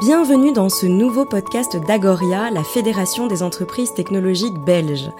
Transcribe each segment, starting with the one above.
Bienvenue dans ce nouveau podcast d'Agoria, la Fédération des entreprises technologiques belges.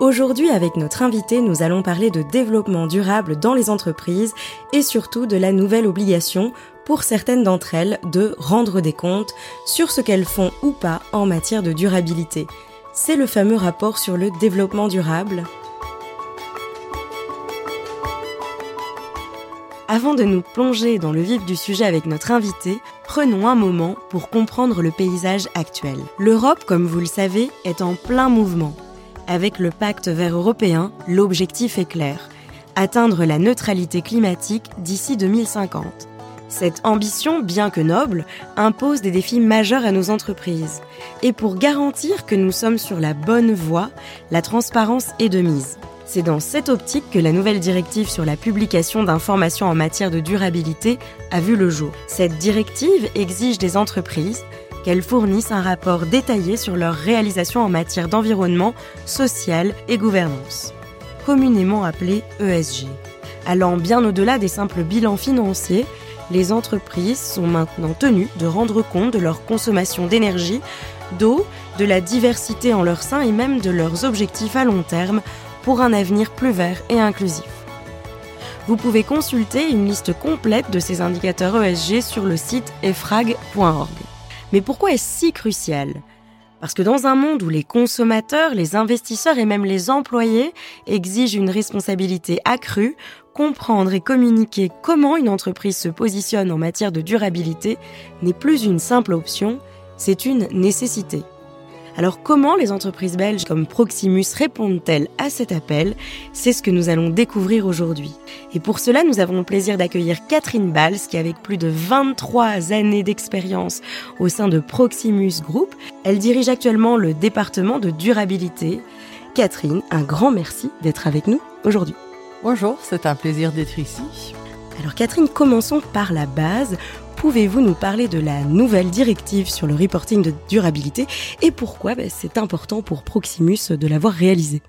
Aujourd'hui, avec notre invité, nous allons parler de développement durable dans les entreprises et surtout de la nouvelle obligation pour certaines d'entre elles de rendre des comptes sur ce qu'elles font ou pas en matière de durabilité. C'est le fameux rapport sur le développement durable. Avant de nous plonger dans le vif du sujet avec notre invité, prenons un moment pour comprendre le paysage actuel. L'Europe, comme vous le savez, est en plein mouvement. Avec le pacte vert européen, l'objectif est clair atteindre la neutralité climatique d'ici 2050. Cette ambition, bien que noble, impose des défis majeurs à nos entreprises. Et pour garantir que nous sommes sur la bonne voie, la transparence est de mise. C'est dans cette optique que la nouvelle directive sur la publication d'informations en matière de durabilité a vu le jour. Cette directive exige des entreprises qu'elles fournissent un rapport détaillé sur leurs réalisations en matière d'environnement, social et gouvernance, communément appelé ESG. Allant bien au-delà des simples bilans financiers, les entreprises sont maintenant tenues de rendre compte de leur consommation d'énergie, d'eau, de la diversité en leur sein et même de leurs objectifs à long terme pour un avenir plus vert et inclusif. Vous pouvez consulter une liste complète de ces indicateurs ESG sur le site efrag.org. Mais pourquoi est-ce si crucial? Parce que dans un monde où les consommateurs, les investisseurs et même les employés exigent une responsabilité accrue, comprendre et communiquer comment une entreprise se positionne en matière de durabilité n'est plus une simple option, c'est une nécessité. Alors comment les entreprises belges comme Proximus répondent-elles à cet appel? C'est ce que nous allons découvrir aujourd'hui. Et pour cela, nous avons le plaisir d'accueillir Catherine Bals, qui avec plus de 23 années d'expérience au sein de Proximus Group, elle dirige actuellement le département de durabilité. Catherine, un grand merci d'être avec nous aujourd'hui. Bonjour, c'est un plaisir d'être ici. Alors Catherine, commençons par la base pouvez-vous nous parler de la nouvelle directive sur le reporting de durabilité et pourquoi ben, c'est important pour Proximus de l'avoir réalisée?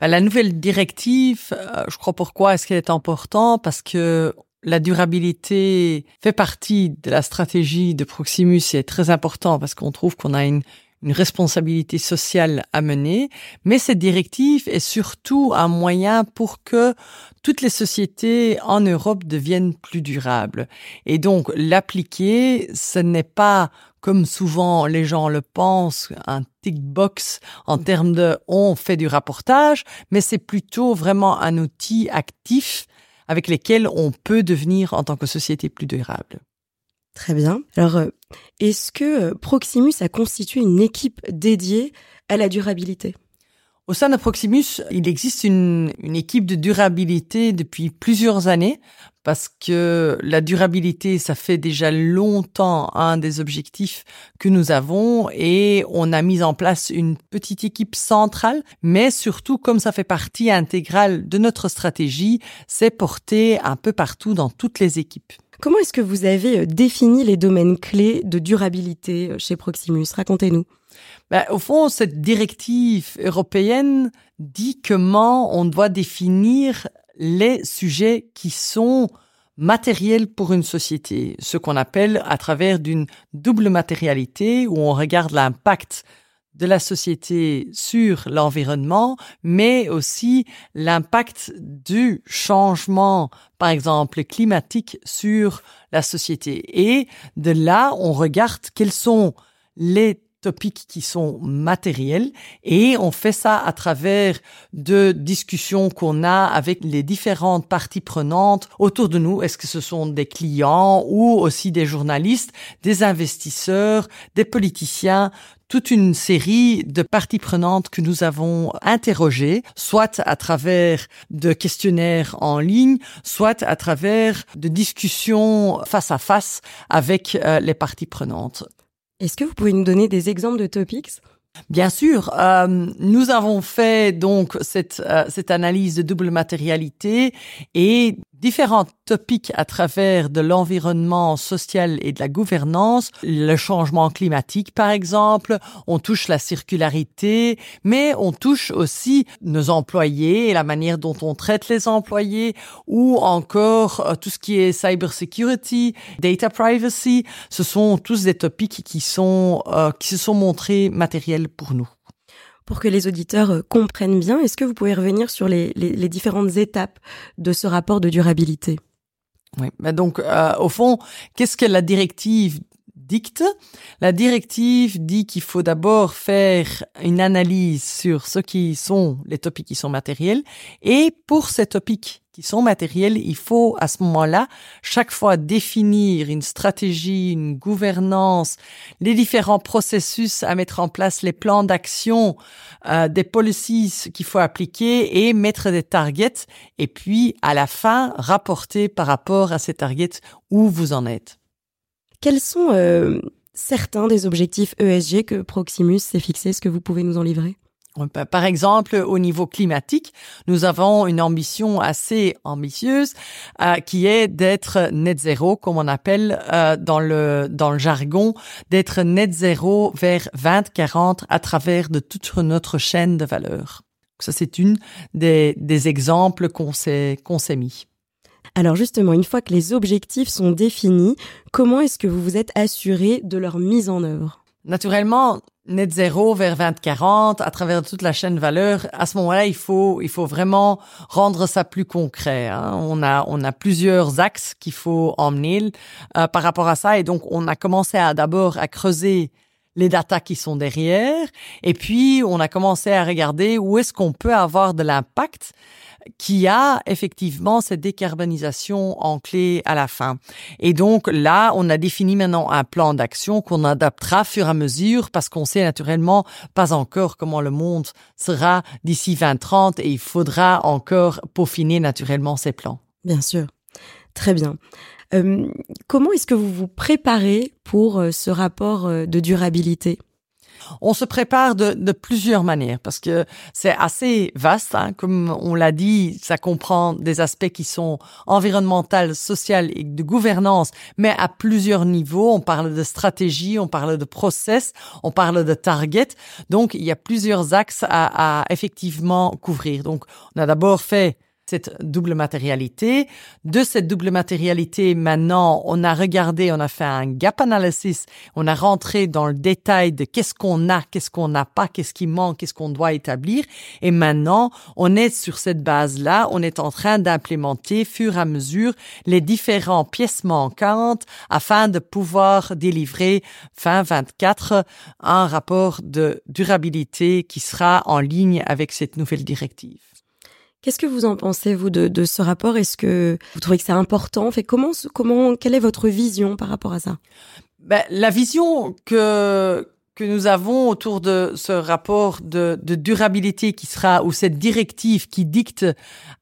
Ben, La nouvelle directive, euh, je crois pourquoi est-ce qu'elle est importante? Parce que la durabilité fait partie de la stratégie de Proximus et est très important parce qu'on trouve qu'on a une, une responsabilité sociale à mener, mais cette directive est surtout un moyen pour que toutes les sociétés en Europe deviennent plus durables. Et donc l'appliquer, ce n'est pas comme souvent les gens le pensent, un tick box en termes de on fait du rapportage, mais c'est plutôt vraiment un outil actif avec lequel on peut devenir en tant que société plus durable. Très bien. Alors, euh, est-ce que euh, Proximus a constitué une équipe dédiée à la durabilité? Au sein de Proximus, il existe une, une, équipe de durabilité depuis plusieurs années parce que la durabilité, ça fait déjà longtemps un des objectifs que nous avons et on a mis en place une petite équipe centrale, mais surtout comme ça fait partie intégrale de notre stratégie, c'est porté un peu partout dans toutes les équipes. Comment est-ce que vous avez euh, défini les domaines clés de durabilité euh, chez Proximus? Racontez-nous. Ben, au fond, cette directive européenne dit comment on doit définir les sujets qui sont matériels pour une société, ce qu'on appelle à travers d'une double matérialité où on regarde l'impact de la société sur l'environnement, mais aussi l'impact du changement, par exemple climatique, sur la société. Et de là, on regarde quels sont les topics qui sont matériels et on fait ça à travers de discussions qu'on a avec les différentes parties prenantes autour de nous. Est-ce que ce sont des clients ou aussi des journalistes, des investisseurs, des politiciens, toute une série de parties prenantes que nous avons interrogées, soit à travers de questionnaires en ligne, soit à travers de discussions face à face avec euh, les parties prenantes. Est-ce que vous pouvez nous donner des exemples de topics? Bien sûr, euh, nous avons fait donc cette, euh, cette analyse de double matérialité et différents topics à travers de l'environnement social et de la gouvernance, le changement climatique par exemple, on touche la circularité, mais on touche aussi nos employés et la manière dont on traite les employés ou encore euh, tout ce qui est cyber security, data privacy, ce sont tous des topics qui sont euh, qui se sont montrés matériels pour nous pour que les auditeurs euh, comprennent bien. Est-ce que vous pouvez revenir sur les, différentes étapes de ce rapport de durabilité? Oui, mais donc euh, au fond, qu'est-ce que la directive dicte? La directive dit qu'il faut d'abord faire une analyse sur ce qui sont les topics qui sont matériels. Et pour ces topics qui sont matériels, il faut à ce moment-là chaque fois définir une stratégie, une gouvernance, les différents processus à mettre en place, les plans d'action, euh, des policies qu'il faut appliquer et mettre des targets et puis à la fin rapporter par rapport à ces targets où vous en êtes. Quels sont euh, certains des objectifs ESG que Proximus s'est fixé? Est-ce que vous pouvez nous en livrer? Par exemple, au niveau climatique, nous avons une ambition assez ambitieuse euh, qui est d'être net zéro, comme on appelle euh, dans le dans le jargon, d'être net zéro vers 2040 à travers de toute notre chaîne de valeur. Ça, c'est une des, des exemples qu'on s'est qu'on s'est mis. Alors justement, une fois que les objectifs sont définis, comment est-ce que vous vous êtes assuré de leur mise en œuvre? Naturellement, net zéro vers 2040 à travers toute la chaîne valeur. À ce moment-là, il faut il faut vraiment rendre ça plus concret. Hein. On a on a plusieurs axes qu'il faut emmener euh, par rapport à ça et donc on a commencé à d'abord à creuser les datas qui sont derrière et puis on a commencé à regarder où est-ce qu'on peut avoir de l'impact qui a effectivement cette décarbonisation en clé à la fin. Et donc là, on a défini maintenant un plan d'action qu'on adaptera fur et à mesure parce qu'on sait naturellement pas encore comment le monde sera d'ici 2030 et il faudra encore peaufiner naturellement ces plans. Bien sûr. Très bien. Euh, comment est-ce que vous vous préparez pour euh, ce rapport euh, de durabilité? On se prépare de, plusieurs manières parce que c'est assez vaste. Hein. Comme on l'a dit, ça comprend des aspects qui sont environnementaux, sociaux et de gouvernance, mais à plusieurs niveaux. On parle de stratégie, on parle de process, on parle de target. Donc, il y a plusieurs axes à, à effectivement couvrir. Donc, on a d'abord fait cette double matérialité. De cette double matérialité, maintenant, on a regardé, on a fait un gap analysis, on a rentré dans le détail de qu'est-ce qu'on a, qu'est-ce qu'on n'a pas, qu'est-ce qui manque, qu'est-ce qu'on doit établir. Et maintenant, on est sur cette base-là, on est en train d'implémenter, fur et à mesure, les différentes pièces manquantes afin de pouvoir délivrer fin 24 un rapport de durabilité qui sera en ligne avec cette nouvelle directive. Qu'est-ce que vous en pensez, vous, de, ce rapport? Est-ce que vous trouvez que c'est important? Fait, comment, comment, Quelle est votre vision par rapport à ça? Ben, La vision que, que nous avons autour de ce rapport de, de, durabilité qui sera, ou cette directive qui dicte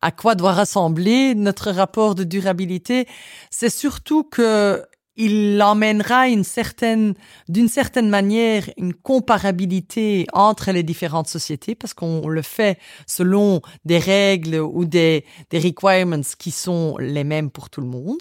à quoi doit ressembler notre rapport de durabilité, c'est surtout que il emmènera une certaine, d'une certaine manière, une comparabilité entre les différentes sociétés parce qu'on le fait selon des règles ou des, des requirements qui sont les mêmes pour tout le monde.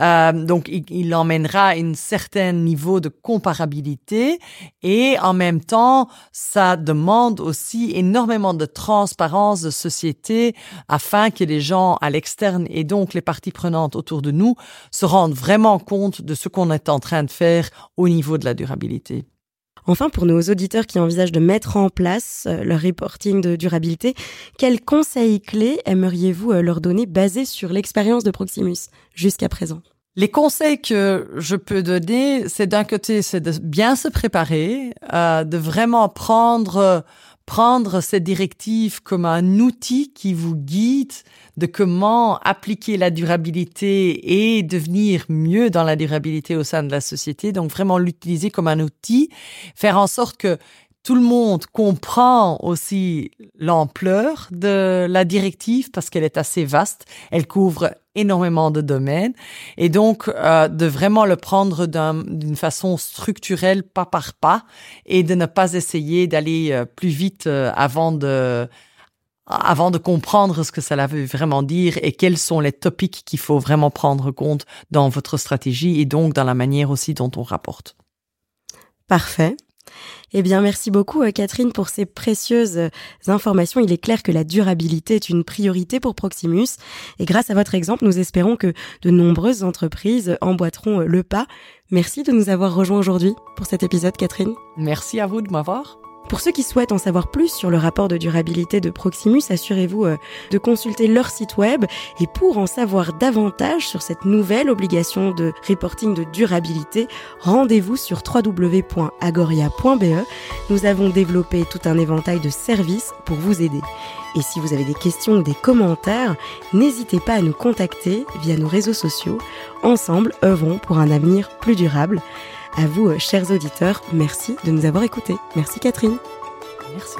Euh, donc, il, il emmènera un certain niveau de comparabilité et en même temps, ça demande aussi énormément de transparence de société afin que les gens à l'externe et donc les parties prenantes autour de nous se rendent vraiment compte de ce qu'on est en train de faire au niveau de la durabilité. Enfin, pour nos auditeurs qui envisagent de mettre en place euh, leur reporting de durabilité, quels conseils clés aimeriez-vous euh, leur donner basés sur l'expérience de Proximus jusqu'à présent? Les conseils que je peux donner, c'est d'un côté, c'est de bien se préparer, euh, de vraiment prendre prendre cette directive comme un outil qui vous guide de comment appliquer la durabilité et devenir mieux dans la durabilité au sein de la société. Donc vraiment l'utiliser comme un outil, faire en sorte que tout le monde comprend aussi l'ampleur de la directive parce qu'elle est assez vaste. Elle couvre énormément de domaines et donc euh, de vraiment le prendre d'une façon structurelle, pas par pas, et de ne pas essayer d'aller euh, plus vite euh, avant de avant de comprendre ce que cela veut vraiment dire et quels sont les topics qu'il faut vraiment prendre compte dans votre stratégie et donc dans la manière aussi dont on rapporte. Parfait. Eh bien, merci beaucoup, euh, Catherine, pour ces précieuses euh, informations. Il est clair que la durabilité est une priorité pour Proximus. Et grâce à votre exemple, nous espérons que de nombreuses entreprises emboîteront euh, le pas. Merci de nous avoir rejoints aujourd'hui pour cet épisode, Catherine. Merci à vous de m'avoir. Pour ceux qui souhaitent en savoir plus sur le rapport de durabilité de Proximus, assurez-vous euh, de consulter leur site web. Et pour en savoir davantage sur cette nouvelle obligation de reporting de durabilité, rendez-vous sur www.agoria.be. Nous avons développé tout un éventail de services pour vous aider. Et si vous avez des questions ou des commentaires, n'hésitez pas à nous contacter via nos réseaux sociaux. Ensemble, œuvrons pour un avenir plus durable. À vous, euh, chers auditeurs, merci de nous avoir écoutés. Merci Catherine. Merci.